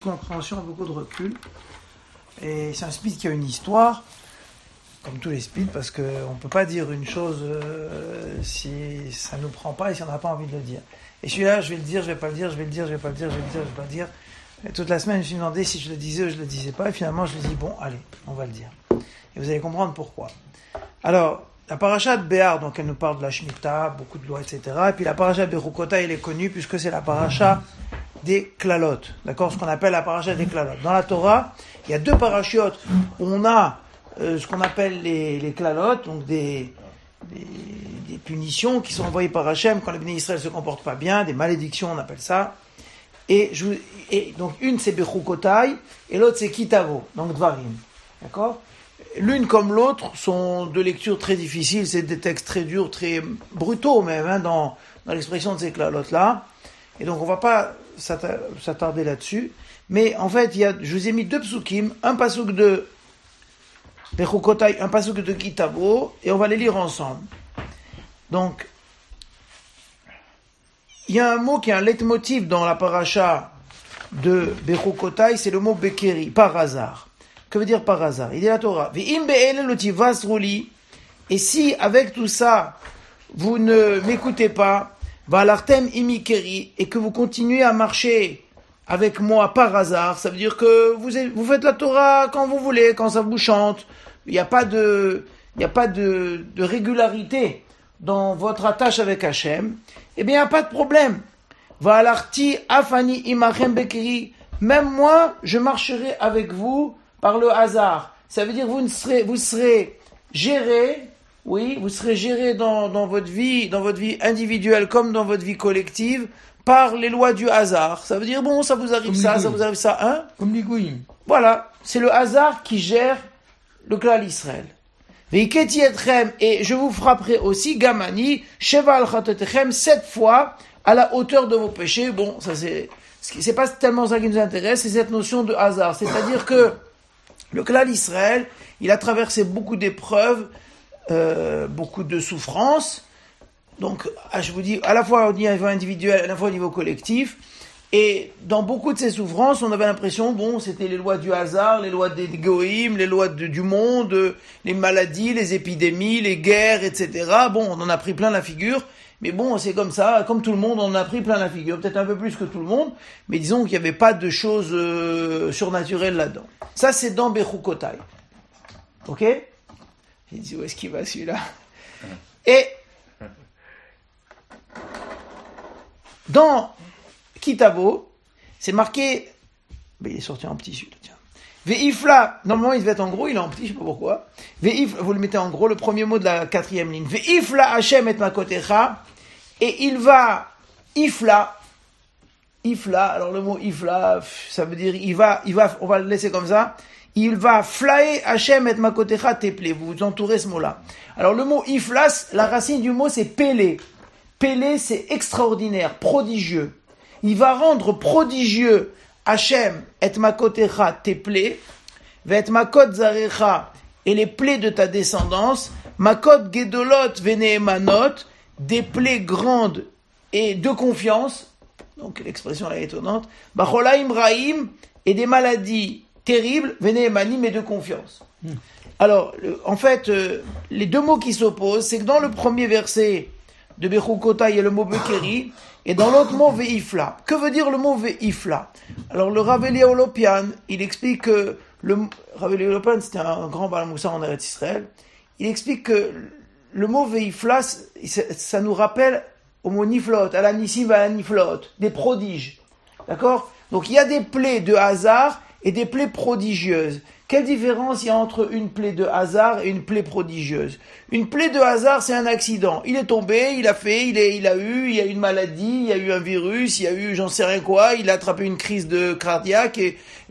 compréhension, beaucoup de recul. Et c'est un speed qui a une histoire, comme tous les speeds, parce qu'on ne peut pas dire une chose euh, si ça ne nous prend pas et si on n'a pas envie de le dire. Et celui-là, je vais le dire, je vais pas le dire, je vais le dire, je vais pas le dire, je vais le dire, je vais pas le dire. Et toute la semaine, je me suis demandé si je le disais ou je le disais pas. Et finalement, je lui ai dit, bon, allez, on va le dire. Et vous allez comprendre pourquoi. Alors, la paracha de Béar, donc elle nous parle de la Shemitah, beaucoup de lois, etc. Et puis la paracha de Berukota, elle est connue puisque c'est la paracha des klalotes, d'accord, ce qu'on appelle la paracha des klalotes. Dans la Torah, il y a deux parachiotes où on a euh, ce qu'on appelle les, les donc des, punitions qui sont envoyées par Hachem quand les bénis Israël se comportent pas bien, des malédictions, on appelle ça. Et, donc une c'est Bechukotai et l'autre c'est Kitavo, donc Dvarim, d'accord? L'une comme l'autre sont de lecture très difficiles, c'est des textes très durs, très brutaux même, hein, dans, dans l'expression de ces klalotes-là. Et donc on va pas s'attarder là-dessus. Mais en fait, il y a, je vous ai mis deux psukim, un pasuk de Bechukotai, un pasuk de Kitabo, et on va les lire ensemble. Donc, il y a un mot qui est un leitmotiv dans la paracha de Bechukotai, c'est le mot Bekeri, par hasard. Que veut dire par hasard? Il dit la Torah, et si avec tout ça, vous ne m'écoutez pas, Valartem imikeri, et que vous continuez à marcher avec moi par hasard, ça veut dire que vous, vous faites la Torah quand vous voulez, quand ça vous chante. Il n'y a pas de, il a pas de, régularité dans votre attache avec Hachem. Eh bien, il n'y a pas de problème. Valarti afani imachem bekeri. Même moi, je marcherai avec vous par le hasard. Ça veut dire que vous, ne serez, vous serez géré oui, vous serez géré dans, dans, votre vie, dans votre vie individuelle comme dans votre vie collective, par les lois du hasard. Ça veut dire, bon, ça vous arrive ça, ça vous arrive ça, hein? Comme les Voilà, c'est le hasard qui gère le clan d'Israël. Et je vous frapperai aussi, Gamani, Cheval Chatetechem, sept fois à la hauteur de vos péchés. Bon, ça c'est, c'est pas tellement ça qui nous intéresse, c'est cette notion de hasard. C'est-à-dire que le clan d'Israël, il a traversé beaucoup d'épreuves, euh, beaucoup de souffrances. Donc, ah, je vous dis, à la fois au niveau individuel, à la fois au niveau collectif. Et dans beaucoup de ces souffrances, on avait l'impression, bon, c'était les lois du hasard, les lois des goïms, les lois du monde, les maladies, les épidémies, les guerres, etc. Bon, on en a pris plein la figure. Mais bon, c'est comme ça, comme tout le monde, on en a pris plein la figure. Peut-être un peu plus que tout le monde, mais disons qu'il n'y avait pas de choses euh, surnaturelles là-dedans. Ça, c'est dans Bechukotai. Ok? Il dit, où est-ce qu'il va celui-là Et dans Kitabo, c'est marqué, il est sorti en petit celui-là, tiens. Veifla, normalement il devait être en gros, il est en petit, je sais pas pourquoi. Veif, vous le mettez en gros, le premier mot de la quatrième ligne. Veifla Hashem et makotecha, et il va, ifla, ifla, alors le mot ifla, ça veut dire, il va, il va, on va le laisser comme ça, il va flaer Hachem et makotecha teple. Vous vous entourez ce mot-là. Alors le mot iflas, la racine du mot c'est pélé. Pélé c'est extraordinaire, prodigieux. Il va rendre prodigieux Hachem et makotecha teple, vet makot zarecha et les plaies de ta descendance, makot gedolot veneemanot, des plaies grandes et de confiance, donc l'expression est étonnante, bacholaim raim et des maladies terrible, venez manim et de confiance. Hmm. Alors, en fait, euh, les deux mots qui s'opposent, c'est que dans le premier verset de Bechukota, il y a le mot Bekeri, et dans l'autre mot Veifla. Que veut dire le mot Veifla? Alors, le Raveli Olopian, il explique que le Raveli Olopian, c'était un grand balamoussa en Eretz Israël. Il explique que le mot Veifla, ça nous rappelle au mot Niflot, à la Nissim, à la Niflot, des prodiges. D'accord? Donc, il y a des plaies de hasard et des plaies prodigieuses. Quelle différence il y a entre une plaie de hasard et une plaie prodigieuse? Une plaie de hasard, c'est un accident. Il est tombé, il a fait, il, a eu, il y a une maladie, il y a eu un virus, il y a eu j'en sais rien quoi, il a attrapé une crise de cardiaque,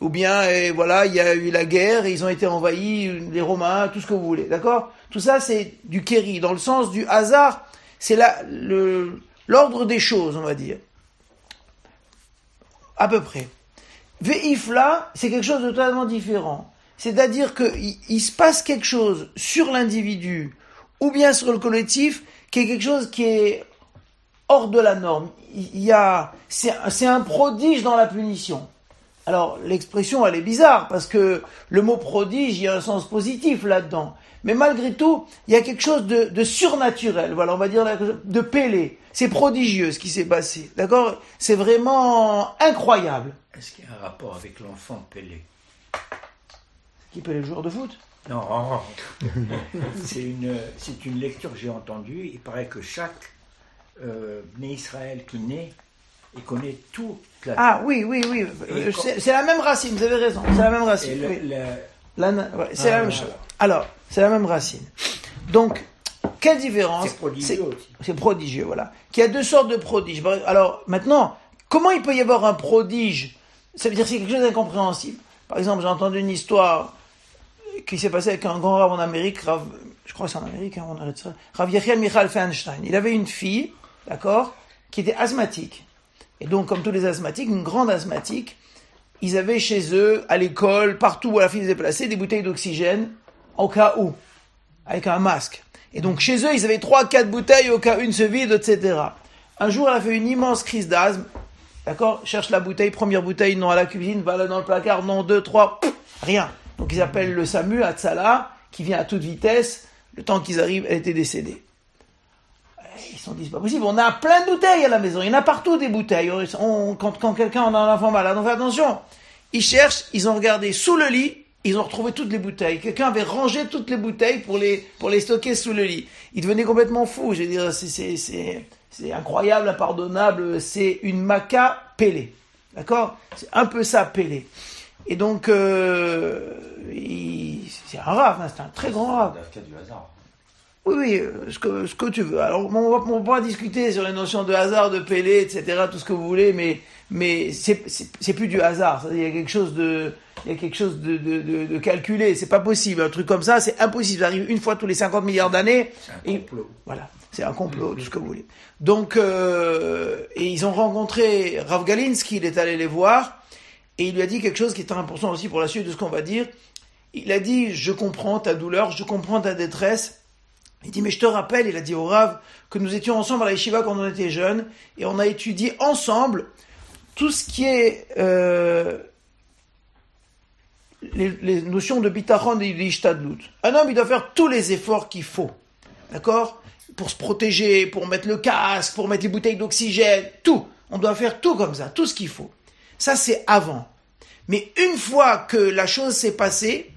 ou bien voilà, il y a eu la guerre, et ils ont été envahis, les Romains, tout ce que vous voulez, d'accord? Tout ça, c'est du kéri, dans le sens du hasard, c'est l'ordre des choses, on va dire. À peu près. Veifla, c'est quelque chose de totalement différent. C'est-à-dire qu'il il se passe quelque chose sur l'individu ou bien sur le collectif qui est quelque chose qui est hors de la norme. Il y a, c'est un prodige dans la punition. Alors, l'expression, elle est bizarre, parce que le mot prodige, il y a un sens positif là-dedans. Mais malgré tout, il y a quelque chose de, de surnaturel, voilà, on va dire de pélé. C'est prodigieux ce qui s'est passé, d'accord? C'est vraiment incroyable. Est-ce qu'il y a un rapport avec l'enfant Pélé Qui Pélé, le joueur de foot? Non, c'est une, c'est une lecture que j'ai entendue. Il paraît que chaque euh, né Israël qui naît, il connaît tout. La... Ah oui, oui, oui. Et C'est la même racine, vous avez raison. C'est la même racine. oui. La ouais, c'est Ah, la même chose. Alors, c'est la même racine. Donc, quelle différence c'est prodigieux aussi. C'est prodigieux, voilà. Qu'il y a deux sortes de prodiges. Alors, maintenant, comment il peut y avoir un prodige Ça veut dire que c'est quelque chose d'incompréhensible. Par exemple, j'ai entendu une histoire qui s'est passée avec un grand rave en Amérique, Rav, je crois que c'est en Amérique, hein, on arrête ça, Rav Yechiel Michal Feinstein. Il avait une fille, d'accord, qui était asthmatique. Et donc, comme tous les asthmatiques, une grande asthmatique, ils avaient chez eux, à l'école, partout où la fille se déplaçait, des bouteilles d'oxygène, au cas où, avec un masque. Et donc, chez eux, ils avaient trois, quatre bouteilles au cas une se vide, etc. Un jour, elle a fait une immense crise d'asthme, d'accord? Cherche la bouteille, première bouteille, non à la cuisine, va là dans le placard, non, deux, trois, rien. Donc, ils appellent le SAMU, à Tsala, qui vient à toute vitesse. Le temps qu'ils arrivent, elle était décédée. Ils se sont dit, pas possible, on a plein de bouteilles à la maison, il y en a partout des bouteilles. On- quand quand quelqu'un a un enfant malade, on fait attention. Ils cherchent, ils ont regardé sous le lit, ils ont retrouvé toutes les bouteilles. Quelqu'un avait rangé toutes les bouteilles pour les, pour les stocker sous le lit. Il devenait complètement fou. Je veux dire, c'est, incroyable, impardonnable. C'est une maca pélée. D'accord? C'est un peu ça, pélé. Et donc, euh, c'est un rave, hein, c'est un très grand rave. Du hasard. Oui, oui, euh, ce que, ce que tu veux. Alors, on va, on va discuter sur les notions de hasard, de Pélé, etc., tout ce que vous voulez, mais, mais c'est, c'est, c'est plus du hasard. Il y a quelque chose de, il y a quelque chose de, de, de, de calculé. C'est pas possible. Un truc comme ça, c'est impossible. Ça arrive une fois tous les 50 milliards d'années. C'est un Et- complot. Voilà, c'est un complot, tout ce que vous voulez. Donc, euh, et ils ont rencontré Rav Galinsky, il est allé les voir, et il lui a dit quelque chose qui est important aussi pour la suite de ce qu'on va dire. Il a dit, je comprends ta douleur, je comprends ta détresse. Il dit, mais je te rappelle, il a dit au Rav, que nous étions ensemble à la yeshiva quand on était jeunes, et on a étudié ensemble tout ce qui est euh, les, notions de bitachon et d'ishtadlut. Un homme, il doit faire tous les efforts qu'il faut. D'accord? Pour se protéger, pour mettre le casque, pour mettre les bouteilles d'oxygène, tout. On doit faire tout comme ça, tout ce qu'il faut. Ça, c'est avant. Mais une fois que la chose s'est passée,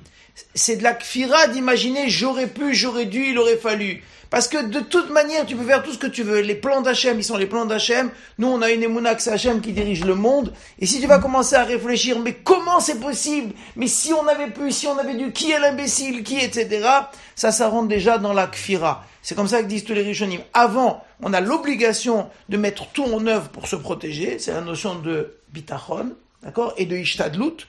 c'est de la kfira d'imaginer j'aurais pu, j'aurais dû, il aurait fallu. Parce que de toute manière, tu peux faire tout ce que tu veux. Les plans d'Hachem, ils sont les plans d'Hachem. Nous, on a une émouna que Hachem qui dirige le monde. Et si tu vas commencer à réfléchir, mais comment c'est possible? Mais si on avait pu, si on avait dû, qui est l'imbécile, qui, etc. Ça, ça rentre déjà dans la kfira. C'est comme ça que disent tous les rishonim. Avant, on a l'obligation de mettre tout en œuvre pour se protéger. C'est la notion de bitachon, d'accord Et de ishtadlut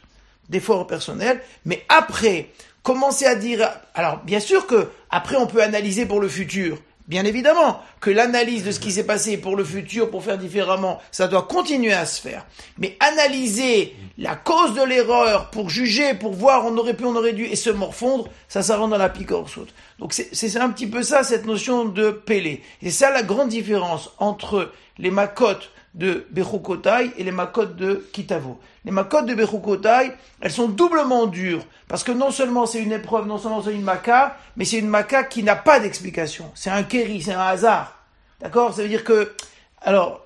d'efforts personnels, mais après, commencer à dire, alors bien sûr que après on peut analyser pour le futur, bien évidemment que l'analyse de ce qui s'est passé pour le futur, pour faire différemment, ça doit continuer à se faire. Mais analyser la cause de l'erreur pour juger, pour voir on aurait pu, on aurait dû, et se morfondre, ça, ça dans la picore saute. Donc c'est un petit peu ça, cette notion de pélé. Et ça la grande différence entre les makotes de Bechukotai et les makotes de Kitavo. Les makotes de Bechukotai, elles sont doublement dures, parce que non seulement c'est une épreuve, non seulement c'est une maca, mais c'est une maca qui n'a pas d'explication. C'est un kéri, c'est un hasard. D'accord? Ça veut dire que... Alors,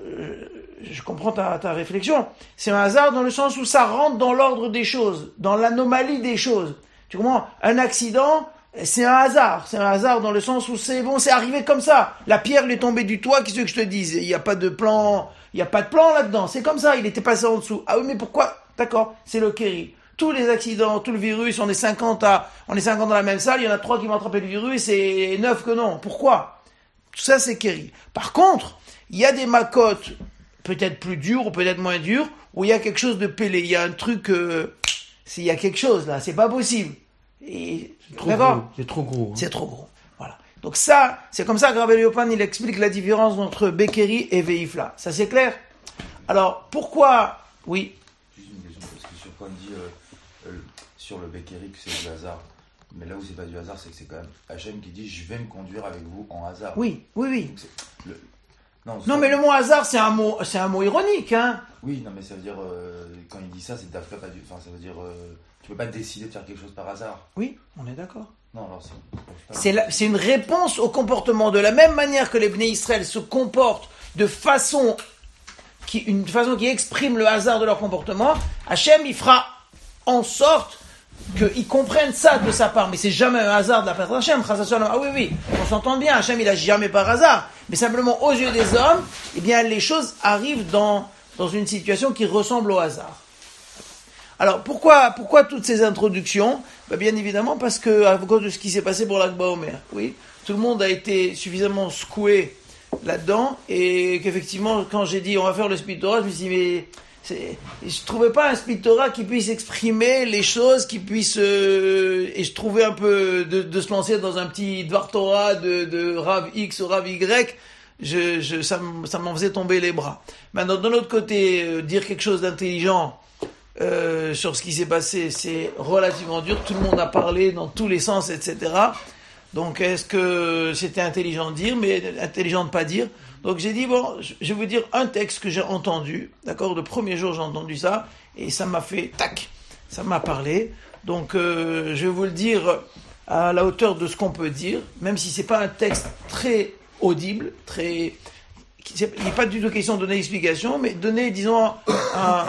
euh, je comprends ta, ta réflexion. C'est un hasard dans le sens où ça rentre dans l'ordre des choses, dans l'anomalie des choses. Tu comprends? Un accident, c'est un hasard. C'est un hasard dans le sens où c'est bon, c'est arrivé comme ça. La pierre lui est tombée du toit, qu'est-ce que je te dise? Il n'y a pas de plan, il n'y a pas de plan là-dedans. C'est comme ça, il était passé en dessous. Ah oui, mais pourquoi? D'accord, c'est le kéri. Tous les accidents, tout le virus, on est 50 à, on est 50 dans la même salle, il y en a trois qui vont attraper le virus et 9 que non. Pourquoi? Tout ça, c'est kéri. Par contre, il y a des macotes peut-être plus dures ou peut-être moins dures, où il y a quelque chose de pélé. Il y a un truc, euh, c'est- il y a quelque chose là, c'est pas possible. Et, d'accord gros, C'est trop gros. hein. c'est trop gros. Voilà. Donc ça, c'est comme ça que Rabbi Yopan, il explique la différence entre Bekeri et Veifla. Ça c'est clair? Alors, pourquoi Oui. Juste une question, parce que sur quoi on dit euh, euh, sur le Bekeri que c'est du hasard. Mais là où c'est pas du hasard, c'est que c'est quand même Hachem qui dit Je vais me conduire avec vous en hasard. Oui, oui, oui. Le- Non, Non, mais le mot hasard, c'est un mot, c'est un mot ironique, hein. Oui, non, mais ça veut dire, euh, quand il dit ça, c'est Dafka pas du. Enfin, ça veut dire, euh, tu peux pas décider de faire quelque chose par hasard. Oui, on est d'accord. Non, alors c'est. C'est une réponse au comportement. De la même manière que les Bnei Israël se comportent de façon qui, une façon qui exprime le hasard de leur comportement, Hachem, il fera en sorte qu'ils comprennent ça de sa part. Mais c'est jamais un hasard de la part d'Hachem. Ah oui, oui, on s'entend bien. Hachem, il a jamais par hasard. Mais simplement, aux yeux des hommes, eh bien, les choses arrivent dans, dans une situation qui ressemble au hasard. Alors pourquoi, pourquoi toutes ces introductions Ben, Bien évidemment parce que à cause de ce qui s'est passé pour l'Akba Omer. Oui, tout le monde a été suffisamment secoué là-dedans et qu'effectivement quand j'ai dit on va faire le Speed je me suis dit mais je trouvais pas un Speed qui puisse exprimer les choses, qui puisse euh, et je trouvais un peu de, de se lancer dans un petit Dvar Torah de, de Rav X ou Rav Y. Je, je, ça, m'en faisait tomber les bras. Maintenant, de l'autre côté, euh, dire quelque chose d'intelligent, euh, sur ce qui s'est passé, c'est relativement dur. Tout le monde a parlé dans tous les sens, etc. Donc, est-ce que c'était intelligent de dire, mais intelligent de pas dire? Donc, j'ai dit bon, je vais vous dire un texte que j'ai entendu. D'accord, le premier jour j'ai entendu ça et ça m'a fait tac, ça m'a parlé. Donc, euh, je vais vous le dire à la hauteur de ce qu'on peut dire, même si c'est pas un texte très audible, très il n'est pas du tout question de donner explication, mais donner, disons, un,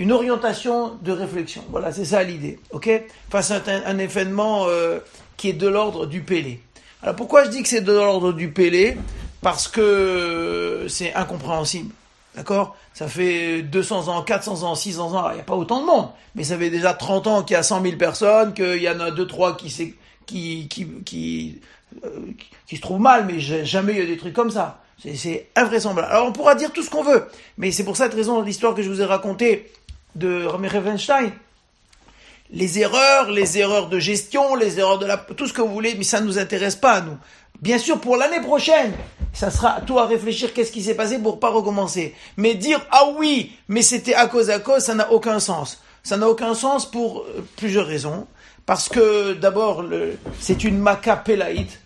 une orientation de réflexion. Voilà, c'est ça l'idée, ok? Face à un, un événement euh, qui est de l'ordre du Pélé. Alors pourquoi je dis que c'est de l'ordre du Pélé? Parce que c'est incompréhensible, d'accord? Ça fait 200 ans, 400 ans, 600 ans, il n'y a pas autant de monde, mais ça fait déjà 30 ans qu'il y a 100 000 personnes, qu'il y en a 2-3 qui, qui, qui, qui, euh, qui se trouvent mal, mais jamais il y a des trucs comme ça. C'est invraisemblable. Alors on pourra dire tout ce qu'on veut, mais c'est pour cette raison l'histoire que je vous ai racontée de Rami Revenstein. Les erreurs, les erreurs de gestion, les erreurs de la, tout ce que vous voulez, mais ça ne nous intéresse pas à nous. Bien sûr, pour l'année prochaine, ça sera à toi à réfléchir qu'est-ce qui s'est passé pour pas recommencer. Mais dire ah oui, mais c'était à cause à cause, ça n'a aucun sens. Ça n'a aucun sens pour euh, plusieurs raisons. Parce que d'abord, c'est une maca pélaïte.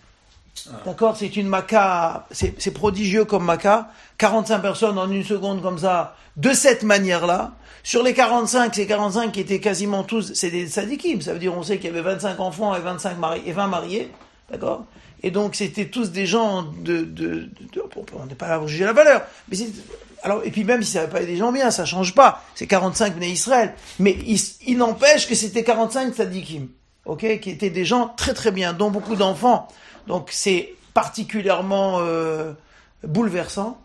D'accord C'est une maca, c'est prodigieux comme maca. 45 personnes en une seconde comme ça, de cette manière-là. Sur les 45, c'est 45 qui étaient quasiment tous, c'est des sadikim. Ça veut dire, on sait qu'il y avait 25 enfants et 25 mariés, et 20 mariés. D'accord? Et donc, c'était tous des gens de, de, de- on n'est pas là pour juger la valeur. Mais alors, et puis même si ça n'avait pas été des gens bien, ça change pas. C'est 45 Bnei Israël. Mais il, il n'empêche que c'était 45 sadikim. Ok? Qui étaient des gens très très bien, dont beaucoup d'enfants. Donc, c'est particulièrement euh, bouleversant.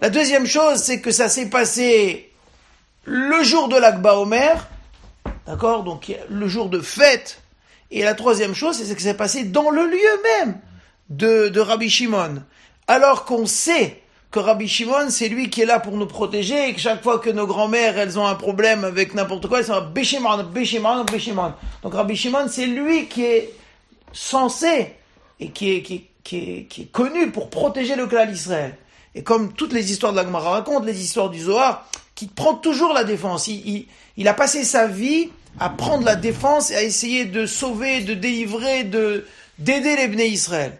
La deuxième chose, c'est que ça s'est passé le jour de l'Akba Omer, d'accord Donc le jour de fête. Et la troisième chose, c'est que ça s'est passé dans le lieu même de, de Rabbi Shimon. Alors qu'on sait que Rabbi Shimon, c'est lui qui est là pour nous protéger et que chaque fois que nos grands-mères, elles ont un problème avec n'importe quoi, elles sont Béchimon, Béchimon, Béchimon. Donc Rabbi Shimon, c'est lui qui est censé et qui est, qui, est- qui est, connu pour protéger le clan d'Israël. Et comme toutes les histoires de la Gemara racontent, les histoires du Zohar, qui prend toujours la défense. Il, a passé sa vie à prendre la défense et à essayer de sauver, de délivrer, de d'aider les Bnei Israël.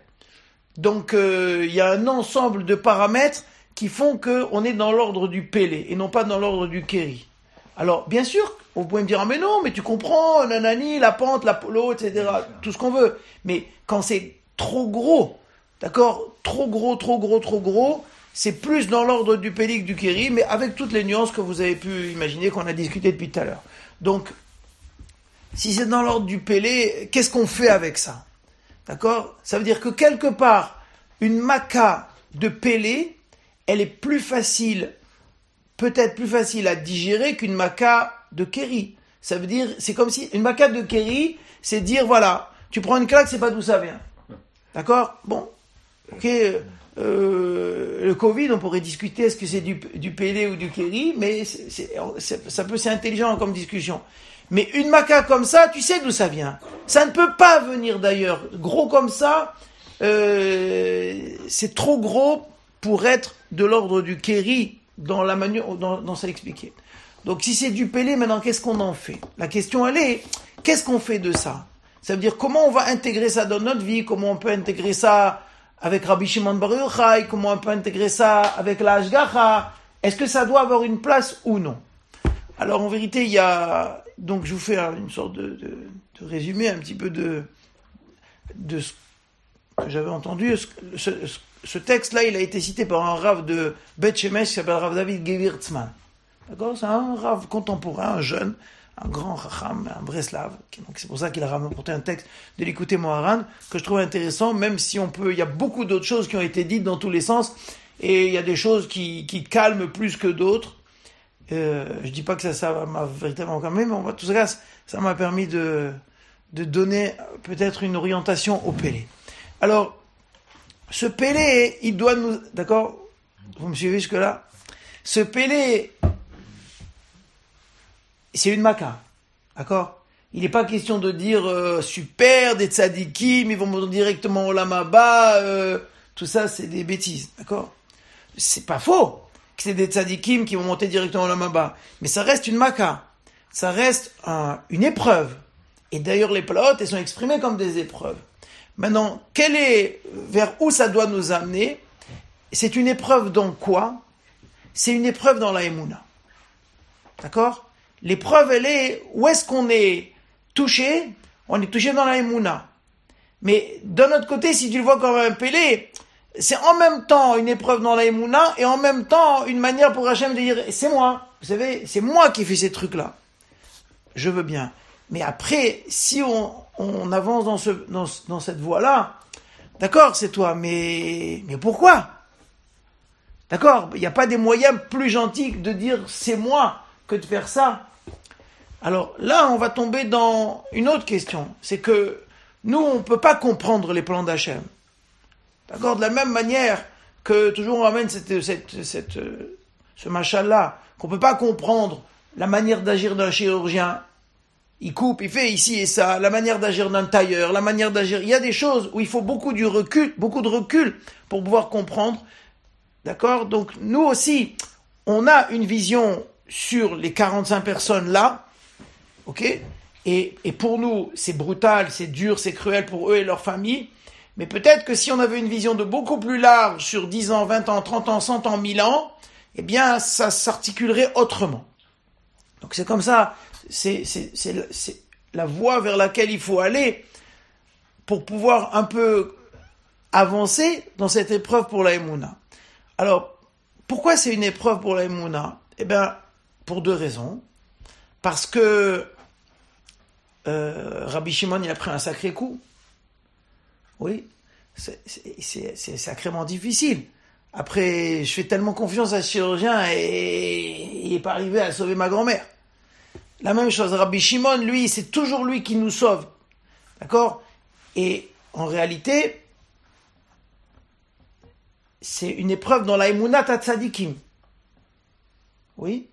Donc euh, il y a un ensemble de paramètres qui font que on est dans l'ordre du Pélé et non pas dans l'ordre du Kéri. Alors bien sûr, vous pouvez me dire ah mais non, mais tu comprends, nanani, la pente, la polo, etc. Tout ce qu'on veut. Mais quand c'est trop gros, d'accord, trop gros, trop gros, trop gros, c'est plus dans l'ordre du que du Kéri, mais avec toutes les nuances que vous avez pu imaginer qu'on a discuté depuis tout à l'heure. Donc si c'est dans l'ordre du Pélé, qu'est-ce qu'on fait avec ça? D'accord? Ça veut dire que quelque part, une maca de Pélé, elle est plus facile, peut-être plus facile à digérer qu'une maca de Kéri. Ça veut dire, c'est comme si une maca de Kéri, c'est dire voilà, tu prends une claque, c'est pas d'où ça vient. D'accord? Bon, ok. euh, le Covid, on pourrait discuter est-ce que c'est du, Pélé ou du Kéri, mais c'est, ça peut c'est intelligent comme discussion. Mais une maca comme ça, tu sais d'où ça vient. Ça ne peut pas venir d'ailleurs. Gros comme ça, euh, c'est trop gros pour être de l'ordre du Kéri dans la manière dans, dans ça expliqué. Donc si c'est du Pélé, maintenant qu'est-ce qu'on en fait? La question elle est, qu'est-ce qu'on fait de ça? Ça veut dire comment on va intégrer ça dans notre vie, comment on peut intégrer ça avec Rabbi Shimon Bar Yochai, comment on peut intégrer ça avec la Hashgacha Est-ce que ça doit avoir une place ou non? Alors en vérité, il y a donc je vous fais une sorte de, de, résumé un petit peu de de ce que j'avais entendu. Ce texte-là, il a été cité par un rave de Beth Shemesh qui s'appelle Rav David Gewirtzman. D'accord? C'est un rave contemporain, un jeune, un grand racham, un breslav. Donc c'est pour ça qu'il a rapporté un texte de l'écouter Moharan que je trouve intéressant, même si on peut, il y a beaucoup d'autres choses qui ont été dites dans tous les sens, et il y a des choses qui, qui calment plus que d'autres. Euh, je dis pas que ça, ça m'a véritablement calmé, mais en tout cas, ça m'a permis de, de donner peut-être une orientation au Pélé. Alors, ce Pélé, il doit nous, d'accord? Vous me suivez jusque là Ce Pélé, c'est une maca, d'accord? Il n'est pas question de dire euh, super des tzadikim, ils vont monter directement au lamaba, euh, tout ça c'est des bêtises, d'accord? C'est pas faux que c'est des tzadikim qui vont monter directement au lamaba, mais ça reste une maca, ça reste un, une épreuve. Et d'ailleurs les palaotes, elles sont exprimées comme des épreuves. Maintenant, quel est vers où ça doit nous amener? C'est une épreuve dans quoi? C'est une épreuve dans la Emouna. D'accord? L'épreuve, elle est où est-ce qu'on est touché? On est touché dans la Emouna. Mais d'un autre côté, si tu le vois comme un pélé, c'est en même temps une épreuve dans la Emouna et en même temps une manière pour Hachem de dire c'est moi. Vous savez, c'est moi qui fais ces trucs-là. Je veux bien. Mais après, si on, avance dans, ce, dans, dans cette voie-là, d'accord, c'est toi, mais, mais pourquoi? D'accord Il n'y a pas des moyens plus gentils de dire c'est moi que de faire ça. Alors là, on va tomber dans une autre question. C'est que nous, on ne peut pas comprendre les plans d'Hachem. D'accord De la même manière que toujours on ramène cette, cette, cette, ce machin-là, qu'on ne peut pas comprendre la manière d'agir d'un chirurgien. Il coupe, il fait ici et ça, la manière d'agir d'un tailleur, la manière d'agir. Il y a des choses où il faut beaucoup du recul, beaucoup de recul pour pouvoir comprendre. D'accord Donc nous aussi, on a une vision sur les 45 personnes là, ok? Et, et pour nous, c'est brutal, c'est dur, c'est cruel pour eux et leurs familles. Mais peut-être que si on avait une vision de beaucoup plus large sur 10 ans, 20 ans, 30 ans, 100 ans, 1000 ans, eh bien, ça s'articulerait autrement. Donc c'est comme ça, c'est la voie vers laquelle il faut aller pour pouvoir un peu avancer dans cette épreuve pour la Emouna. Alors, pourquoi c'est une épreuve pour la Emouna? Eh bien, pour deux raisons. Parce que euh, Rabbi Shimon, il a pris un sacré coup. Oui, c'est sacrément difficile. Après, je fais tellement confiance à ce chirurgien et il n'est pas arrivé à sauver ma grand-mère. La même chose, Rabbi Shimon, lui, c'est toujours lui qui nous sauve. D'accord? Et en réalité, c'est une épreuve dans la Emunat Tzadikim. Oui?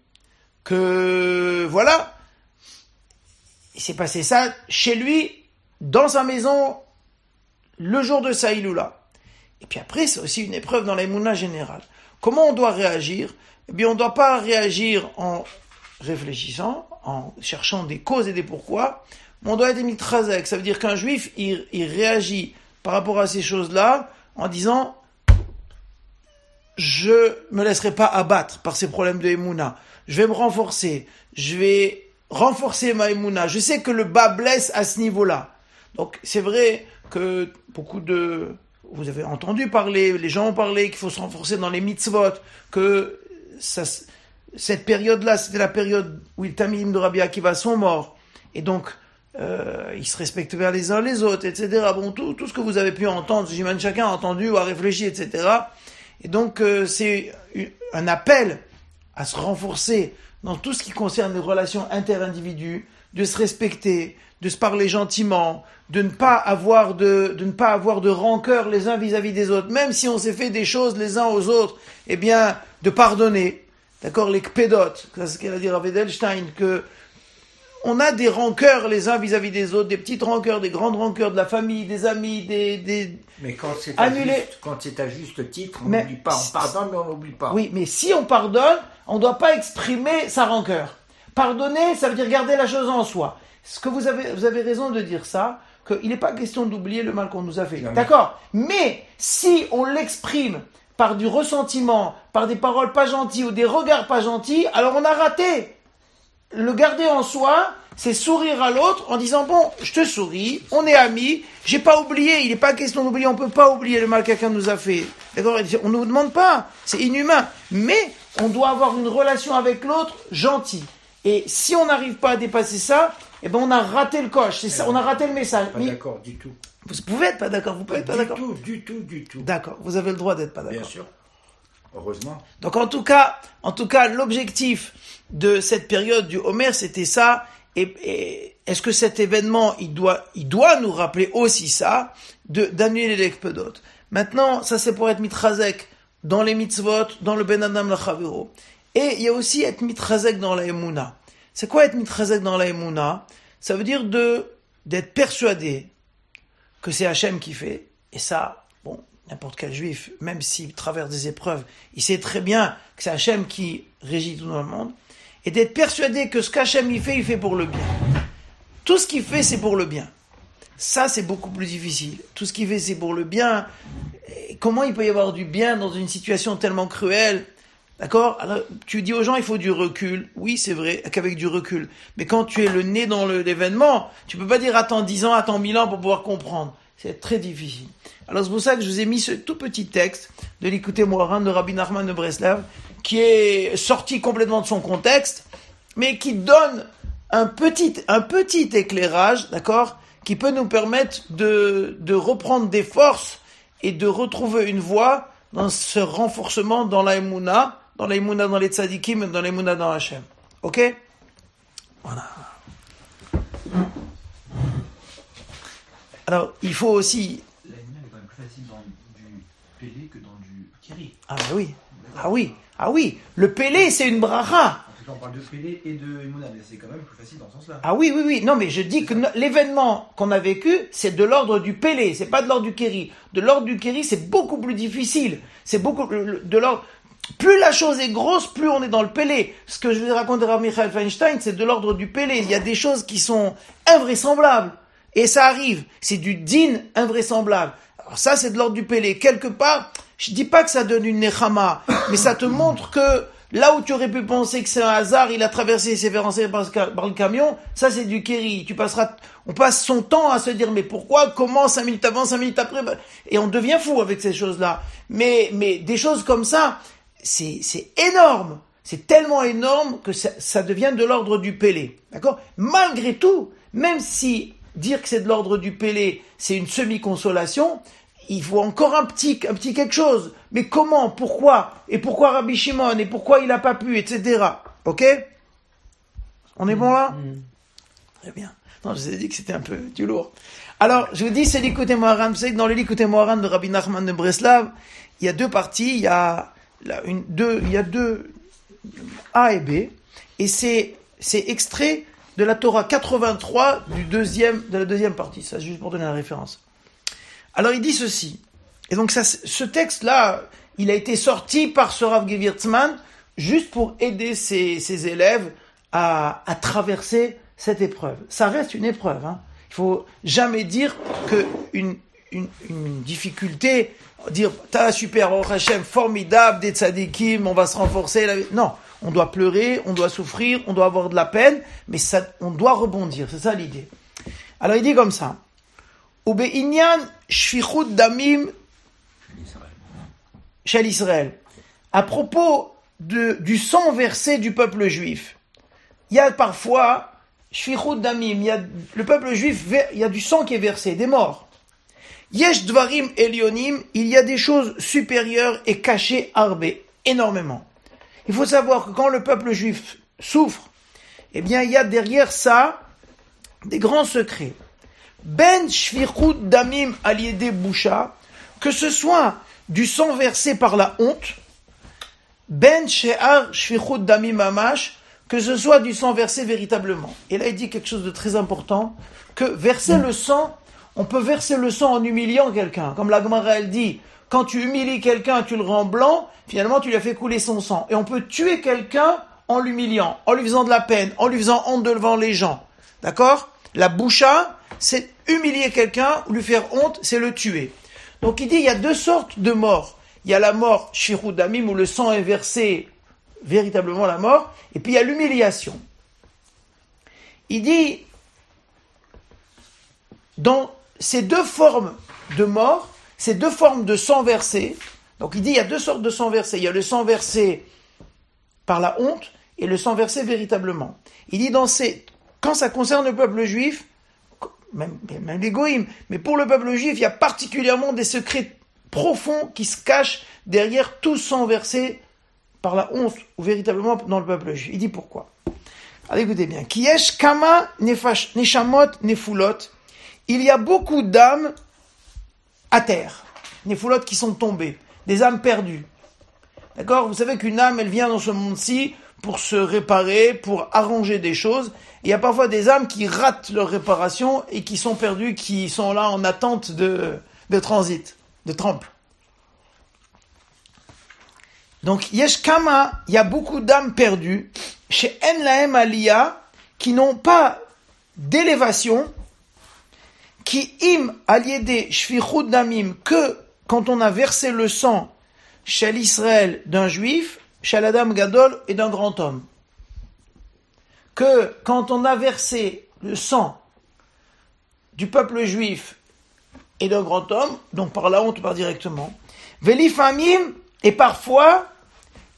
Que, voilà, il s'est passé ça chez lui, dans sa maison, le jour de Saïloula. Et puis après, c'est aussi une épreuve dans la générale. Comment on doit réagir? Eh bien, on ne doit pas réagir en réfléchissant, en cherchant des causes et des pourquoi, mais on doit être mitrazek. Ça veut dire qu'un juif, il, il, réagit par rapport à ces choses-là en disant je me laisserai pas abattre par ces problèmes de Emouna. Je vais me renforcer. Je vais renforcer ma Emouna. Je sais que le bas blesse à ce niveau-là. Donc c'est vrai que beaucoup de... Vous avez entendu parler, les gens ont parlé qu'il faut se renforcer dans les mitzvot, que cette période-là, c'était la période où les tamim de Rabbi Akiva sont morts. Et donc, euh, ils se respectent vers les uns les autres, etc. Bon, tout, tout ce que vous avez pu entendre, j'imagine chacun a entendu ou a réfléchi, etc. Et donc, euh, c'est un appel à se renforcer dans tout ce qui concerne les relations inter-individus, de se respecter, de se parler gentiment, de ne pas avoir de, de ne pas avoir de rancœur les uns vis-à-vis -vis des autres, même si on s'est fait des choses les uns aux autres, eh bien, de pardonner. D'accord, les kpédotes, c'est ce qu'elle a dit à Edelstein, que on a des rancœurs les uns vis-à-vis des autres, des petites rancœurs, des grandes rancœurs de la famille, des amis, des... des... Mais quand c'est à, juste, quand c'est à juste titre, on n'oublie pas. On pardonne, mais on n'oublie pas. Oui, mais si on pardonne, on ne doit pas exprimer sa rancœur. Pardonner, ça veut dire garder la chose en soi. Ce que vous avez, vous avez raison de dire ça. qu'il n'est pas question d'oublier le mal qu'on nous a fait. D'accord Mais si on l'exprime par du ressentiment, par des paroles pas gentilles ou des regards pas gentils, alors on a raté. Le garder en soi, c'est sourire à l'autre en disant bon, je te souris, on est amis, j'ai pas oublié, il n'est pas question d'oublier, on peut pas oublier le mal que quelqu'un nous a fait. D'accord? On nous demande pas, c'est inhumain. Mais on doit avoir une relation avec l'autre gentille. Et si on n'arrive pas à dépasser ça, eh ben on a raté le coche. C'est ça, on a raté le message. Pas d'accord du tout. vous pouvez être pas d'accord, vous pouvez être pas du d'accord. tout, du tout, du tout. D'accord, vous avez le droit d'être pas Bien d'accord. sûr. Heureusement. Donc en tout cas, en tout cas, l'objectif de cette période du Homer, c'était ça. Et, et est-ce que cet événement, il doit, il doit nous rappeler aussi ça, de d'annuler l'expedot. Maintenant, ça c'est pour être mitrazek dans les mitzvot, dans le ben adam lachaviro. Et il y a aussi être mitrazek dans la emuna. C'est quoi être mitrazek dans la emuna Ça veut dire de d'être persuadé que c'est Hachem qui fait. Et ça, n'importe quel juif, même s'il traverse des épreuves, il sait très bien que c'est Hachem qui régit tout dans le monde. Et d'être persuadé que ce qu'Hachem il fait, il fait pour le bien. Tout ce qu'il fait, c'est pour le bien. Ça, c'est beaucoup plus difficile. Tout ce qu'il fait, c'est pour le bien. Comment il peut y avoir du bien dans une situation tellement cruelle? D'accord? Alors, tu dis aux gens, il faut du recul. Oui, c'est vrai, qu'avec du recul. Mais quand tu es le nez dans l'événement, tu peux pas dire attends 10 ans, attends 1000 ans pour pouvoir comprendre. C'est très difficile. Alors, c'est pour ça que je vous ai mis ce tout petit texte de l'écouter Moharan de Rabbi Nachman de Breslav, qui est sorti complètement de son contexte, mais qui donne un petit, un petit éclairage, d'accord, qui peut nous permettre de, de reprendre des forces et de retrouver une voie dans ce renforcement dans la Emouna, dans la Emouna dans les tzadikim, dans la Emouna dans Hachem. Ok? Voilà. Alors, il faut aussi... La Emuna est quand même plus facile dans du Pélé que dans du Kiri. Ah bah oui, ah oui, ah oui, le Pélé, c'est une bracha. En tout cas, on parle de Pélé et de Emuna, mais c'est quand même plus facile dans ce sens-là. Ah oui, oui, oui. Non, mais je dis que l'événement qu'on a vécu, c'est de l'ordre du Pélé, c'est pas de l'ordre du Kéri. De l'ordre du Kéri, c'est beaucoup plus difficile. C'est beaucoup de l'ordre. Plus la chose est grosse, plus on est dans le Pélé. Ce que je vous ai raconté à Michael Feinstein, c'est de l'ordre du Pélé. Il y a des choses qui sont invraisemblables. Et ça arrive. C'est du din invraisemblable. Alors ça, c'est de l'ordre du Pélé. Quelque part, je dis pas que ça donne une nechama, mais ça te montre que là où tu aurais pu penser que c'est un hasard, il a traversé et s'est fait renseigner par, le camion, ça c'est du kéri. Tu passeras, on passe son temps à se dire mais pourquoi, comment, cinq minutes avant, cinq minutes après, bah, et on devient fou avec ces choses-là. Mais, mais des choses comme ça, c'est, c'est énorme. C'est tellement énorme que ça, ça devient de l'ordre du Pélé. D'accord? Malgré tout, même si dire que c'est de l'ordre du Pélé, c'est une semi-consolation, il faut encore un petit, un petit quelque chose. Mais comment Pourquoi Et pourquoi Rabbi Shimon Et pourquoi il n'a pas pu Etc. Ok? On est bon là? Très bien. Non, je vous ai dit que c'était un peu du lourd. Alors, je vous dis, c'est Moharan. Vous savez que dans le l'écouté Moharan de Rabbi Nachman de Breslav, il y a deux parties. Il y a, là, une, deux, il y a deux A et B. Et c'est, c'est extrait de la Torah 83 du deuxième, de la deuxième partie. Ça, juste pour donner la référence. Alors, il dit ceci. Et donc, ce texte-là, il a été sorti par ce Rav juste pour aider ses, élèves à, traverser cette épreuve. Ça reste une épreuve. Hein. Il faut jamais dire que une, difficulté, dire t'as super, oh Hachem, formidable, des tzadikim, on va se renforcer. Non, on doit pleurer, on doit souffrir, on doit avoir de la peine, mais on doit rebondir. C'est ça l'idée. Alors il dit comme ça. Damim chez Israël. À propos du sang versé du peuple juif, il y a parfois, shfichut damim, le peuple juif, il y a du sang qui est versé, des morts. Yesh dvarim elionim, il y a des choses supérieures et cachées arbé, énormément. Il faut savoir que quand le peuple juif souffre, eh bien, il y a derrière ça des grands secrets. Ben shfichut damim aliede boucha, que ce soit du sang versé par la honte, ben she'ar shfichut damim mamash, que ce soit du sang versé véritablement. Et là, il dit quelque chose de très important, que verser le sang, on peut verser le sang en humiliant quelqu'un. Comme la Gemara, elle dit, quand tu humilies quelqu'un, tu le rends blanc, finalement, tu lui as fait couler son sang. Et on peut tuer quelqu'un en l'humiliant, en lui faisant de la peine, en lui faisant honte devant les gens. D'accord? La boucha, c'est humilier quelqu'un ou lui faire honte, c'est le tuer. Donc il dit il y a deux sortes de morts. Il y a la mort damim où le sang est versé, véritablement la mort, et puis il y a l'humiliation. Il dit dans ces deux formes de mort, ces deux formes de sang versé, donc il dit il y a deux sortes de sang versé. Il y a le sang versé par la honte et le sang versé véritablement. Il dit dans ces, quand ça concerne le peuple juif, même, même les mais pour le peuple juif, il y a particulièrement des secrets profonds qui se cachent derrière tout sang versé par la honte ou véritablement dans le peuple juif. Il dit pourquoi. Allez, écoutez bien. Kiesh kama neshamot nefulot. Il y a beaucoup d'âmes à terre. Nefulot qui sont tombées. Des âmes perdues. D'accord? Vous savez qu'une âme, elle vient dans ce monde-ci pour se réparer, pour arranger des choses. il y a parfois des âmes qui ratent leur réparation et qui sont perdues, qui sont là en attente de, transit, de trempe. Donc, Yeshkama, il y a beaucoup d'âmes perdues chez En Aliyah qui n'ont pas d'élévation, qui im aliédé shfichud damim que quand on a versé le sang chez l'Israël d'un juif, chez l'Adam Gadol et d'un grand homme. Que quand on a versé le sang du peuple juif et d'un grand homme, donc par la honte par directement, Velifamim, et parfois,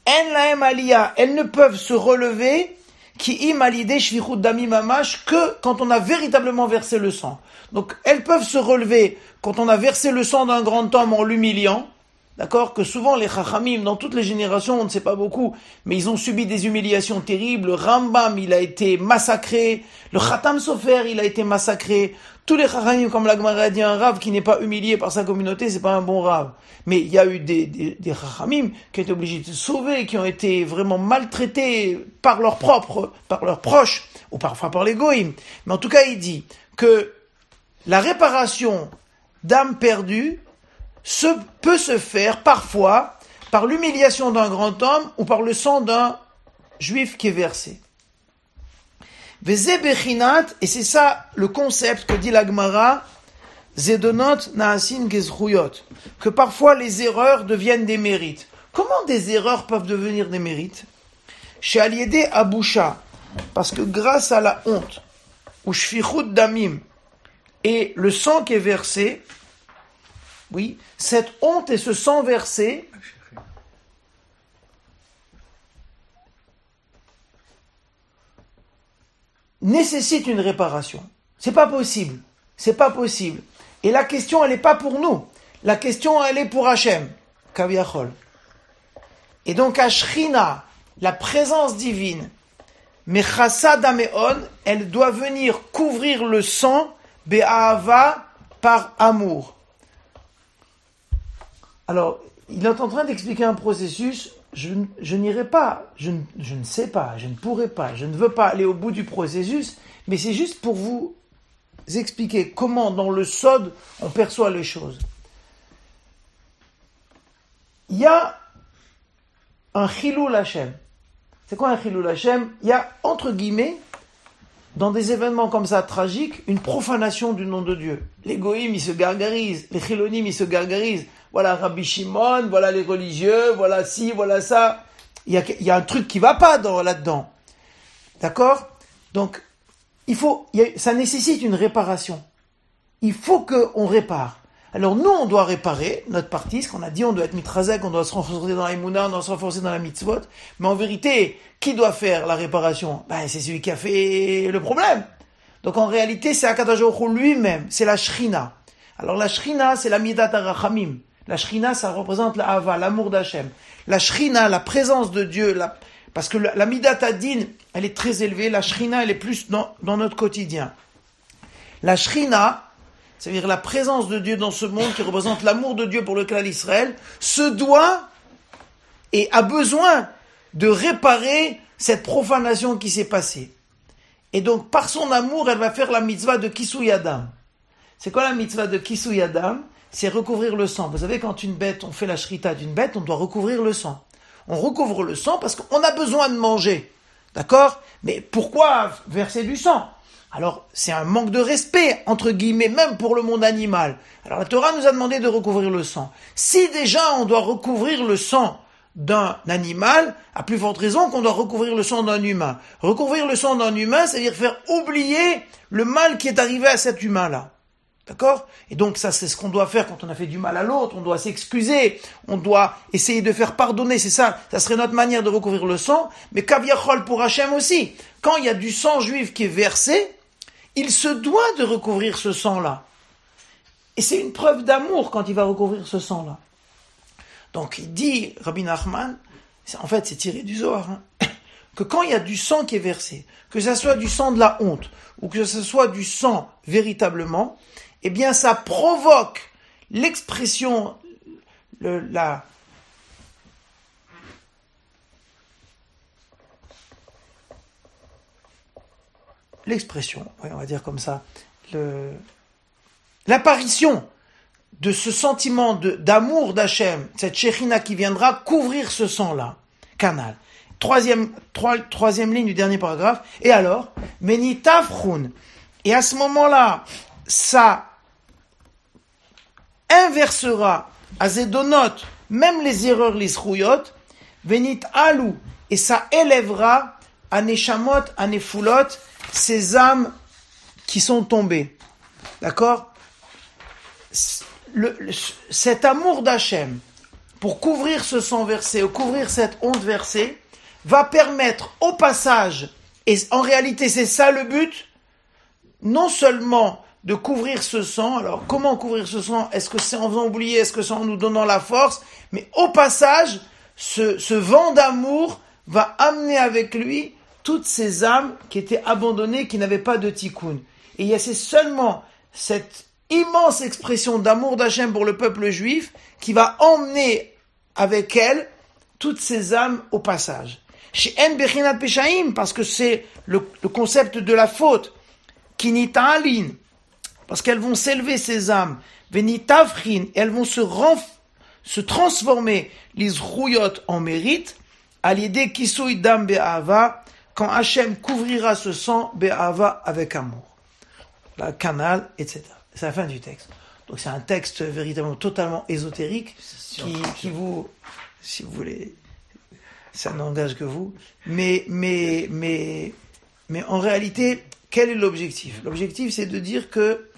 En laem aliyah, elles ne peuvent se relever qui imalide shvichut dami mamash que quand on a véritablement versé le sang. Donc elles peuvent se relever quand on a versé le sang d'un grand homme en l'humiliant, D'accord Que souvent les Chachamim, dans toutes les générations, on ne sait pas beaucoup, mais ils ont subi des humiliations terribles. Le Rambam, il a été massacré. Le Khatam Sofer, il a été massacré. Tous les Chachamim, comme la Gemara dit, un Rav qui n'est pas humilié par sa communauté, c'est pas un bon Rav. Mais il y a eu des, des, des Chachamim qui ont été obligés de se sauver, qui ont été vraiment maltraités par leurs propres, par leurs proches, ou parfois par les Goïms. Mais en tout cas, il dit que la réparation d'âmes perdues, se, peut se faire parfois par l'humiliation d'un grand homme ou par le sang d'un juif qui est versé. et c'est ça le concept que dit l'Agmara, Zedonot Naasin Gezruyot, que parfois les erreurs deviennent des mérites. Comment des erreurs peuvent devenir des mérites? Chez Aliédé Aboucha, parce que grâce à la honte, ou Shfichut Damim, et le sang qui est versé, oui, cette honte et ce sang versé nécessitent une réparation. C'est pas possible. C'est pas possible. Et la question, elle n'est pas pour nous. La question, elle est pour Hachem. Et donc, Ashrina, la présence divine, Mechasa Dameon, elle doit venir couvrir le sang, Be'ahava, par amour. Alors, il est en train d'expliquer un processus. Je, n'irai pas, je, ne sais pas, je ne pourrai pas, je ne veux pas aller au bout du processus, mais c'est juste pour vous expliquer comment, dans le sod, on perçoit les choses. Il y a un chilou Hashem. C'est quoi un chilou Hashem? Il y a, entre guillemets, dans des événements comme ça tragiques, une profanation du nom de Dieu. Les goïms, ils se gargarisent, les chilonim, ils se gargarisent voilà Rabbi Shimon, voilà les religieux, voilà ci, voilà ça. Il y a, un truc qui va pas là-dedans. D'accord? Donc, il faut, ça nécessite une réparation. Il faut qu'on répare. Alors nous, on doit réparer notre partie, ce qu'on a dit, on doit être mitrazek, on doit se renforcer dans la on doit se renforcer dans la mitzvot. Mais en vérité, qui doit faire la réparation? Ben, C'est celui qui a fait le problème. Donc en réalité, c'est Akadajohu lui-même, c'est la shrina. Alors la shrina, c'est la midat arachamim. La shrina, ça représente la hava, l'amour d'Hachem. La shrina, la présence de Dieu, parce que la, midatadine, elle est très élevée. La shrina, elle est plus dans, notre quotidien. La shrina, c'est-à-dire la présence de Dieu dans ce monde qui représente l'amour de Dieu pour le clan d'Israël, se doit et a besoin de réparer cette profanation qui s'est passée. Et donc, par son amour, elle va faire la mitzvah de Kisuyadam. C'est quoi la mitzvah de Kisuyadam c'est recouvrir le sang. Vous savez, quand une bête, on fait la shrita d'une bête, on doit recouvrir le sang. On recouvre le sang parce qu'on a besoin de manger. D'accord? Mais pourquoi verser du sang? Alors, c'est un manque de respect, entre guillemets, même pour le monde animal. Alors, la Torah nous a demandé de recouvrir le sang. Si déjà on doit recouvrir le sang d'un animal, à plus forte raison qu'on doit recouvrir le sang d'un humain. Recouvrir le sang d'un humain, c'est-à-dire faire oublier le mal qui est arrivé à cet humain-là. D'accord? Et donc ça, c'est ce qu'on doit faire quand on a fait du mal à l'autre. On doit s'excuser, on doit essayer de faire pardonner. C'est ça, ça serait notre manière de recouvrir le sang. Mais kaviachol pour Hachem aussi. Quand il y a du sang juif qui est versé, il se doit de recouvrir ce sang-là. Et c'est une preuve d'amour quand il va recouvrir ce sang-là. Donc il dit, Rabbi Nachman, en fait c'est tiré du Zohar, hein, que quand il y a du sang qui est versé, que ce soit du sang de la honte, ou que ce soit du sang véritablement, eh bien ça provoque l'expression, la, l'expression, on va dire comme ça, l'apparition de ce sentiment d'amour d'Hachem, cette Shechina qui viendra couvrir ce sang-là, canal. Troisième, troisième ligne du dernier paragraphe. Et alors, Menitafrun. Et à ce moment-là, ça inversera à Zedonot, même les erreurs, les Venit Alou. Et ça élèvera à Neshamot, à Nefulot, ces âmes qui sont tombées. D'accord? Cet amour d'Hachem, pour couvrir ce sang versé, ou couvrir cette honte versée, va permettre au passage, et en réalité c'est ça le but, non seulement de couvrir ce sang, alors comment couvrir ce sang? Est-ce que c'est en faisant oublier? Est-ce que c'est en nous donnant la force? Mais au passage, ce, vent d'amour va amener avec lui toutes ces âmes qui étaient abandonnées, qui n'avaient pas de tikkun. Et y a c'est seulement cette immense expression d'amour d'Hachem pour le peuple juif qui va emmener avec elle toutes ces âmes au passage. Chez En Bechinat Peshaim, parce que c'est le, concept de la faute, Kinita'alin, parce qu'elles vont s'élever ces âmes, Venitavrin, et elles vont se, se transformer, les en mérite, à l'idée Kisui Dam Be'ava, quand Hachem couvrira ce sang, Be'ava avec amour. La canal, etc. C'est la fin du texte. Donc c'est un texte véritablement totalement ésotérique qui, qui vous, si vous voulez, ça n'engage que vous. Mais, mais, mais, mais en réalité, quel est l'objectif? L'objectif, c'est de dire que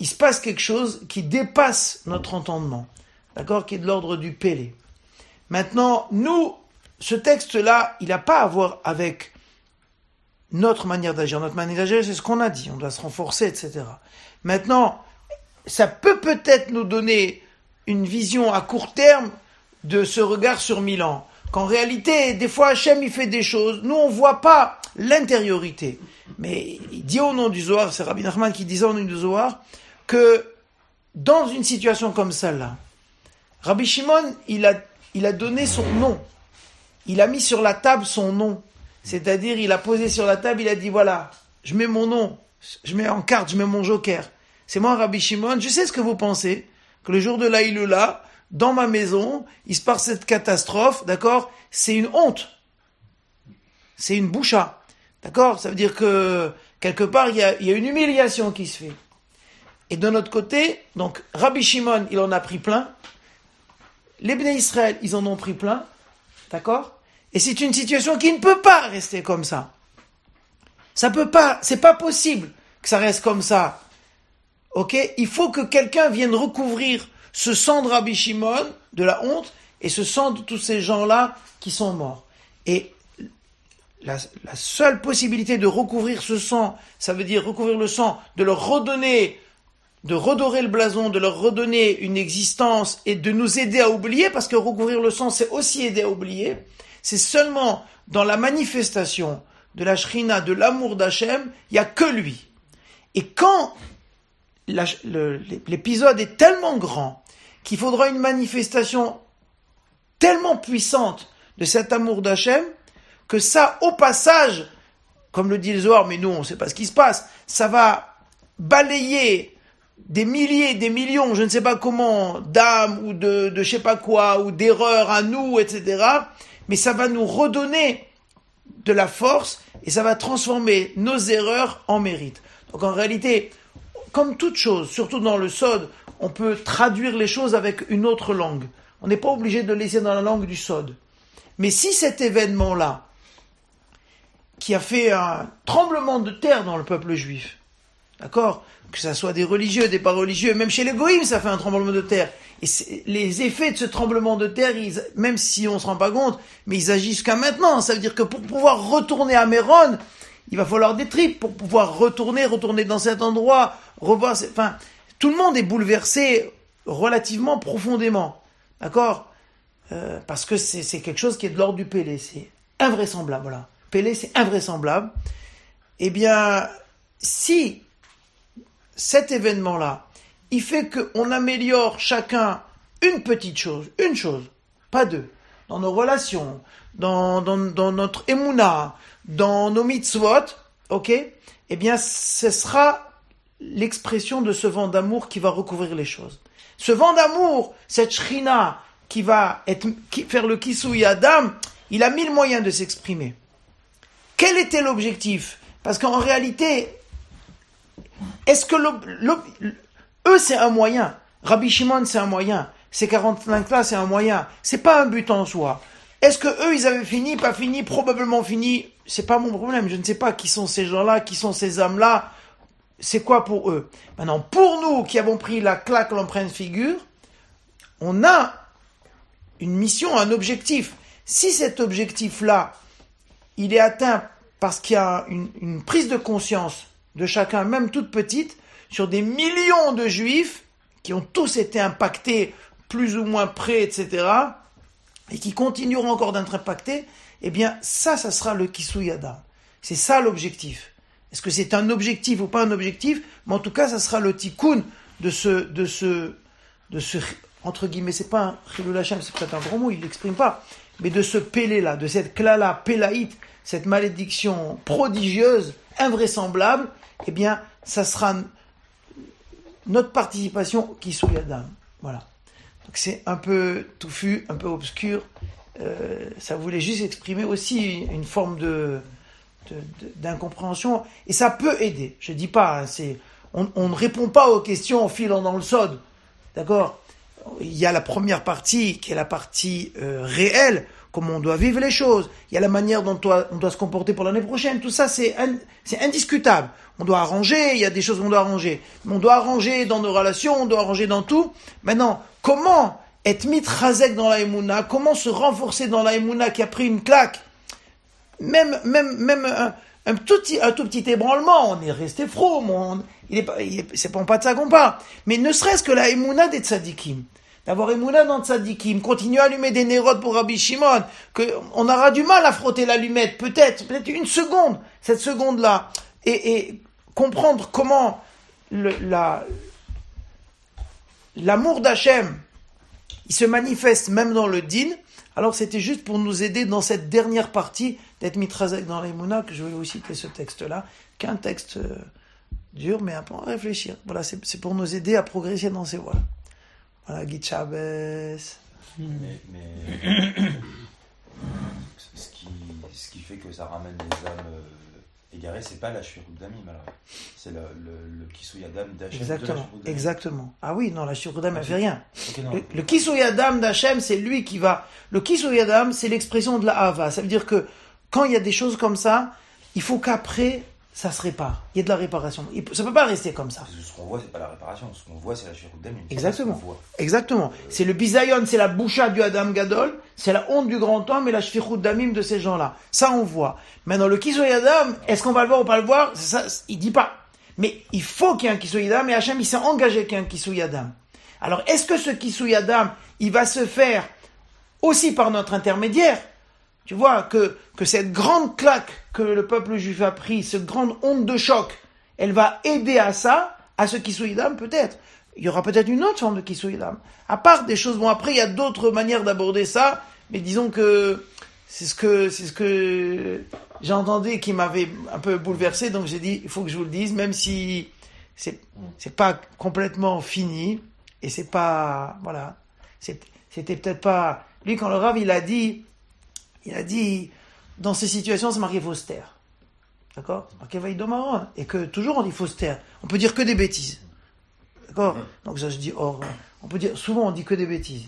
il se passe quelque chose qui dépasse notre entendement, d'accord, qui est de l'ordre du pélé. Maintenant, nous, ce texte-là, il n'a pas à voir avec notre manière d'agir. Notre manière d'agir, c'est ce qu'on a dit. On doit se renforcer, etc. Maintenant, ça peut peut-être nous donner une vision à court terme de ce regard sur Milan. Qu'en réalité, des fois, Hachem, il fait des choses. Nous, on voit pas l'intériorité. Mais il dit au nom du Zohar, c'est Rabbi Nachman qui disait au nom du Zohar, que dans une situation comme celle-là, Rabbi Shimon, il a, il a donné son nom il a mis sur la table son nom. C'est-à-dire, il a posé sur la table, il a dit, voilà, je mets mon nom, je mets en carte, je mets mon joker. C'est moi, Rabbi Shimon, je sais ce que vous pensez, que le jour de là, dans ma maison, il se passe cette catastrophe, d'accord? C'est une honte. C'est une boucha. D'accord? Ça veut dire que, quelque part, il y, a, une humiliation qui se fait. Et de notre côté, donc, Rabbi Shimon, il en a pris plein. Les Bnei Israël, ils en ont pris plein. D'accord? Et c'est une situation qui ne peut pas rester comme ça. Ça peut pas, c'est pas possible que ça reste comme ça. Ok? Il faut que quelqu'un vienne recouvrir ce sang de Rabbi Shimon, de la honte, et ce sang de tous ces gens-là qui sont morts. Et la, seule possibilité de recouvrir ce sang, ça veut dire recouvrir le sang, de leur redonner, de redorer le blason, de leur redonner une existence et de nous aider à oublier, parce que recouvrir le sang, c'est aussi aider à oublier. C'est seulement dans la manifestation de la shrina, de l'amour d'Hachem, il n'y a que lui. Et quand l'épisode est tellement grand qu'il faudra une manifestation tellement puissante de cet amour d'Hachem, que ça, au passage, comme le dit le Zohar, mais nous, on ne sait pas ce qui se passe, ça va balayer des milliers, des millions, je ne sais pas comment, d'âmes ou de, de je sais pas quoi, ou d'erreurs à nous, etc mais ça va nous redonner de la force et ça va transformer nos erreurs en mérite. Donc en réalité, comme toute chose, surtout dans le Sod, on peut traduire les choses avec une autre langue. On n'est pas obligé de laisser dans la langue du Sod. Mais si cet événement-là, qui a fait un tremblement de terre dans le peuple juif, d'accord Que ça soit des religieux, des pas religieux, même chez les goïms, ça fait un tremblement de terre. Et les effets de ce tremblement de terre, même si on se rend pas compte, mais ils agissent jusqu'à maintenant. Ça veut dire que pour pouvoir retourner à Méron, il va falloir des tripes pour pouvoir retourner, retourner dans cet endroit, revoir. Enfin, tout le monde est bouleversé relativement profondément, d'accord? Euh, Parce que c'est quelque chose qui est de l'ordre du Pélé, c'est invraisemblable. Voilà, Pélé, c'est invraisemblable. Eh bien, si cet événement-là il fait qu'on améliore chacun une petite chose, une chose, pas deux, dans nos relations, dans, dans, notre émouna, dans nos mitzvot, ok? Eh bien, ce sera l'expression de ce vent d'amour qui va recouvrir les choses. Ce vent d'amour, cette shrina qui va être, faire le kisui Adam, il a mille moyens de s'exprimer. Quel était l'objectif? Parce qu'en réalité, est-ce que eux, c'est un moyen. Rabbi Shimon, c'est un moyen. Ces 45 là, c'est un moyen. C'est pas un but en soi. Est-ce que eux, ils avaient fini, pas fini, probablement fini? C'est pas mon problème. Je ne sais pas qui sont ces gens-là, qui sont ces âmes-là. C'est quoi pour eux? Maintenant, pour nous qui avons pris la claque, l'empreinte figure, on a une mission, un objectif. Si cet objectif-là, il est atteint parce qu'il y a une prise de conscience de chacun, même toute petite, sur des millions de juifs qui ont tous été impactés plus ou moins près, etc., et qui continueront encore d'être impactés, eh bien, ça, ça sera le Kisuyada. C'est ça l'objectif. Est-ce que c'est un objectif ou pas un objectif? Mais en tout cas, ça sera le tikkun de ce, de ce, de ce, entre guillemets, c'est pas un Hashem, c'est peut-être un gros mot, il l'exprime pas, mais de ce pélé-là, de cette klala, pélaïte, cette malédiction prodigieuse, invraisemblable, eh bien, ça sera notre participation qui soit Adam. Voilà. Donc c'est un peu touffu, un peu obscur. Euh, ça voulait juste exprimer aussi une forme de, d'incompréhension et ça peut aider. Je dis pas, hein, c'est on, on, ne répond pas aux questions en filant dans le sod, d'accord? Il y a la première partie qui est la partie euh, réelle comment on doit vivre les choses, il y a la manière dont on doit se comporter pour l'année prochaine, tout ça c'est indiscutable. On doit arranger, il y a des choses qu'on doit arranger. on doit arranger dans nos relations, on doit arranger dans tout. Maintenant, comment être mitrazek dans la emuna, comment se renforcer dans la emuna qui a pris une claque, même, même, même un, tout, un tout petit ébranlement, on est resté froid, il est pas, c'est pas de ça qu'on parle. Mais ne serait-ce que la emuna des tzadikim. D'avoir Emouna dans Tzadikim, continuer à allumer des nérodes pour Rabbi Shimon, qu'on aura du mal à frotter l'allumette, peut-être, peut-être une seconde, cette seconde-là, et, comprendre comment la, l'amour d'Hachem, il se manifeste même dans le din, alors c'était juste pour nous aider dans cette dernière partie d'être mitrazek dans l'Emouna, que je vais aussi citer ce texte-là, qu'un texte euh, dur, mais un peu à réfléchir. Voilà, c'est pour nous aider à progresser dans ces voies. Voilà, Guy Chavez. Mais, mais ce, qui, ce, qui, fait que ça ramène les âmes égarées, c'est pas la Shirut d'Amim alors. C'est le, le, le Kisuyadam d'Hachem. Exactement, exactement. Ah oui, non, la Shirut elle fait rien. le, le Kisuyadam d'Hachem, c'est lui qui va. Le Kisuyadam, c'est l'expression de la Hava. Ça veut dire que quand il y a des choses comme ça, il faut qu'après, ça se répare. Il y a de la réparation. Ça ne peut pas rester comme ça. ce qu'on voit, c'est pas la réparation. Ce qu'on voit, c'est la chirurgie Exactement. Exactement. C'est le bisayon, c'est la boucha du Adam Gadol, c'est la honte du grand homme et la shfichut damim de ces gens-là. Ça, on voit. Maintenant, le kisoy Adam, est-ce qu'on va le voir ou pas le voir? Ça, Il dit pas. Mais il faut qu'il y ait un kisoy Adam et Hachem, il s'est engagé qu'il y ait un kisoy Adam. Alors, est-ce que ce kisoy Adam, il va se faire aussi par notre intermédiaire? Tu vois que, que cette grande claque que le peuple juif a pris, cette grande onde de choc, elle va aider à ça, à ce Kisoïdam peut-être. Il y aura peut-être une autre forme de Kisoïdam. À part des choses, bon après il y a d'autres manières d'aborder ça, mais disons que c'est ce que c'est ce que j'entendais qui m'avait un peu bouleversé, donc j'ai dit il faut que je vous le dise, même si c'est c'est pas complètement fini et c'est pas voilà c'était peut-être pas lui quand le Rav il a dit il a dit, dans ces situations, c'est marqué taire. D'accord C'est marqué Vaïdomaron. Et que toujours on dit taire. On peut dire que des bêtises. D'accord Donc ça je dis or. On peut dire, souvent on dit que des bêtises.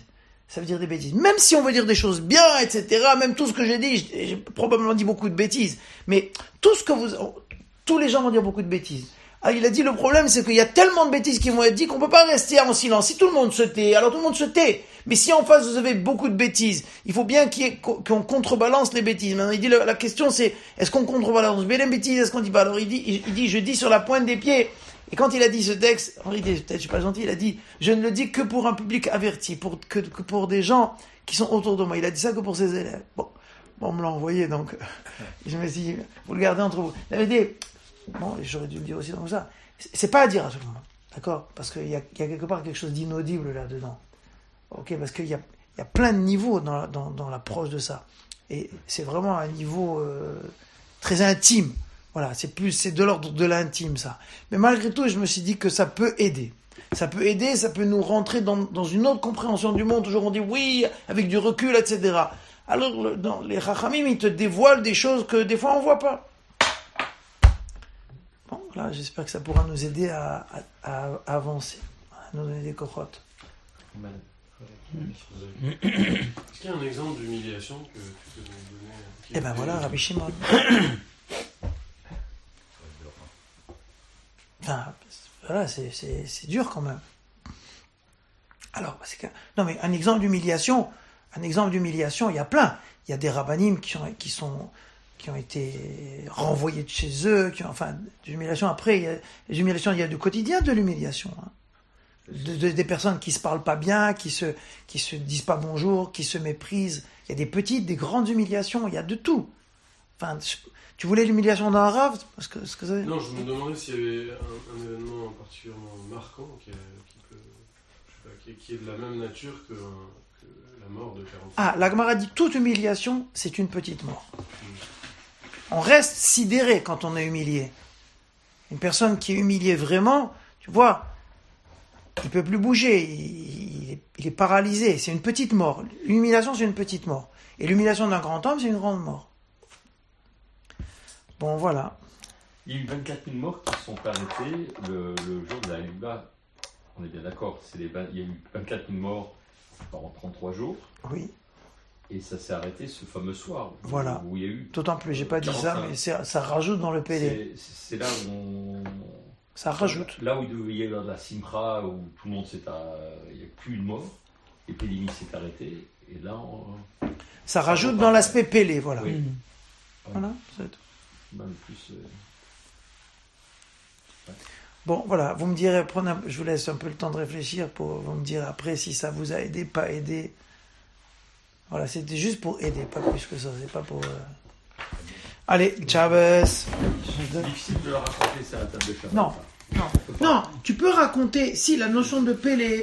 Ça veut dire des bêtises. Même si on veut dire des choses bien, etc. Même tout ce que j'ai dit, j'ai j'ai probablement dit beaucoup de bêtises. Mais tout ce que vous, tous les gens vont dire beaucoup de bêtises. Ah, il a dit le problème, c'est qu'il y a tellement de bêtises qui vont être dites qu'on peut pas rester en silence. Si tout le monde se tait, alors tout le monde se tait. Mais si en face vous avez beaucoup de bêtises, il faut bien qu'on contrebalance les bêtises. Maintenant, il dit la, question c'est est-ce qu'on contrebalance? Bien les bêtises, est-ce qu'on dit pas? Alors il dit, je dis sur la pointe des pieds. Et quand il a dit ce texte, Henri, peut-être je suis pas gentil, il a dit je ne le dis que pour un public averti, pour que, pour des gens qui sont autour de moi. Il a dit ça que pour ses élèves. Bon, bon on me l'a envoyé donc je me suis dit vous le gardez entre vous. Il avait dit Bon, j'aurais dû le dire aussi comme ça. C'est pas à dire à tout monde. D'accord? Parce qu'il y a, il y a quelque part quelque chose d'inaudible là-dedans. Ok Parce qu'il y a, plein de niveaux dans, la- dans, dans l'approche de ça. Et c'est vraiment un niveau euh, très intime. Voilà, c'est plus, c'est de l'ordre de l'intime, ça. Mais malgré tout, je me suis dit que ça peut aider. Ça peut aider, ça peut nous rentrer dans, une autre compréhension du monde. Toujours on dit oui, avec du recul, etc. Alors, les rachamim, ils te dévoilent des choses que des fois on voit pas. Bon, là, j'espère que ça pourra nous aider à, à- avancer, à nous donner des cohortes. Est-ce qu'il y a un exemple d'humiliation que tu peux nous donner qui Et ben voilà, Rabbi Shimon. Enfin, voilà, c'est- dur quand même. Alors, c'est que, non mais un exemple d'humiliation, un exemple d'humiliation, il y a plein. Il y a des rabbinim qui, ont, qui sont qui ont été renvoyés de chez eux, qui ont, enfin, d'humiliation. Après, il y a, les humiliations, il y a du quotidien de l'humiliation. hein. De- de- des personnes qui se parlent pas bien, qui se qui se disent pas bonjour, qui se méprisent. Il y a des petites, des grandes humiliations. Il y a de tout. Enfin, tu voulais l'humiliation d'un rave parce que ce que ça- Non, je me demandais s'il y avait un, un événement particulièrement marquant qui, est- qui peut, je sais pas, qui, est- qui est de la même nature que, la mort de 45. Ah, la Gemara dit toute humiliation, c'est une petite mort. On reste sidéré quand on est humilié. Une personne qui est humiliée vraiment, tu vois, il peut plus bouger, il, il est, il est paralysé. C'est une petite mort. L'humiliation, c'est une petite mort. Et l'humiliation d'un grand homme, c'est une grande mort. Bon, voilà. Il y a eu 24 000 morts qui se sont arrêtés le, le jour de la Hula. On est bien d'accord. c'est les Il y a eu 24 000 morts pendant 33 jours. Oui, Et ça s'est arrêté ce fameux soir. où- Voilà. Où il y a eu. d'autant plus. J'ai pas dit ça, mais ça rajoute dans le PD. C'est c'est là où on. Ça rajoute. Là où il y a eu la simra, où tout le monde s'est. à- Il n'y a plus de mort. L'épidémie s'est arrêtée. Et là, on. Ça rajoute dans l'aspect Pélé, voilà. Oui. Voilà, c'est tout. Même plus. euh, Bon, voilà, vous me direz, prenez un- je vous laisse un peu le temps de réfléchir pour vous me dire après si ça vous a aidé, pas aidé. Voilà, c'était juste pour aider, pas plus que ça, c'est pas pour. euh. Allez, Chavez. C'est difficile de le raconter ça à la table de Shabbat. Non. Non, non, tu peux raconter, si la notion de Pélé,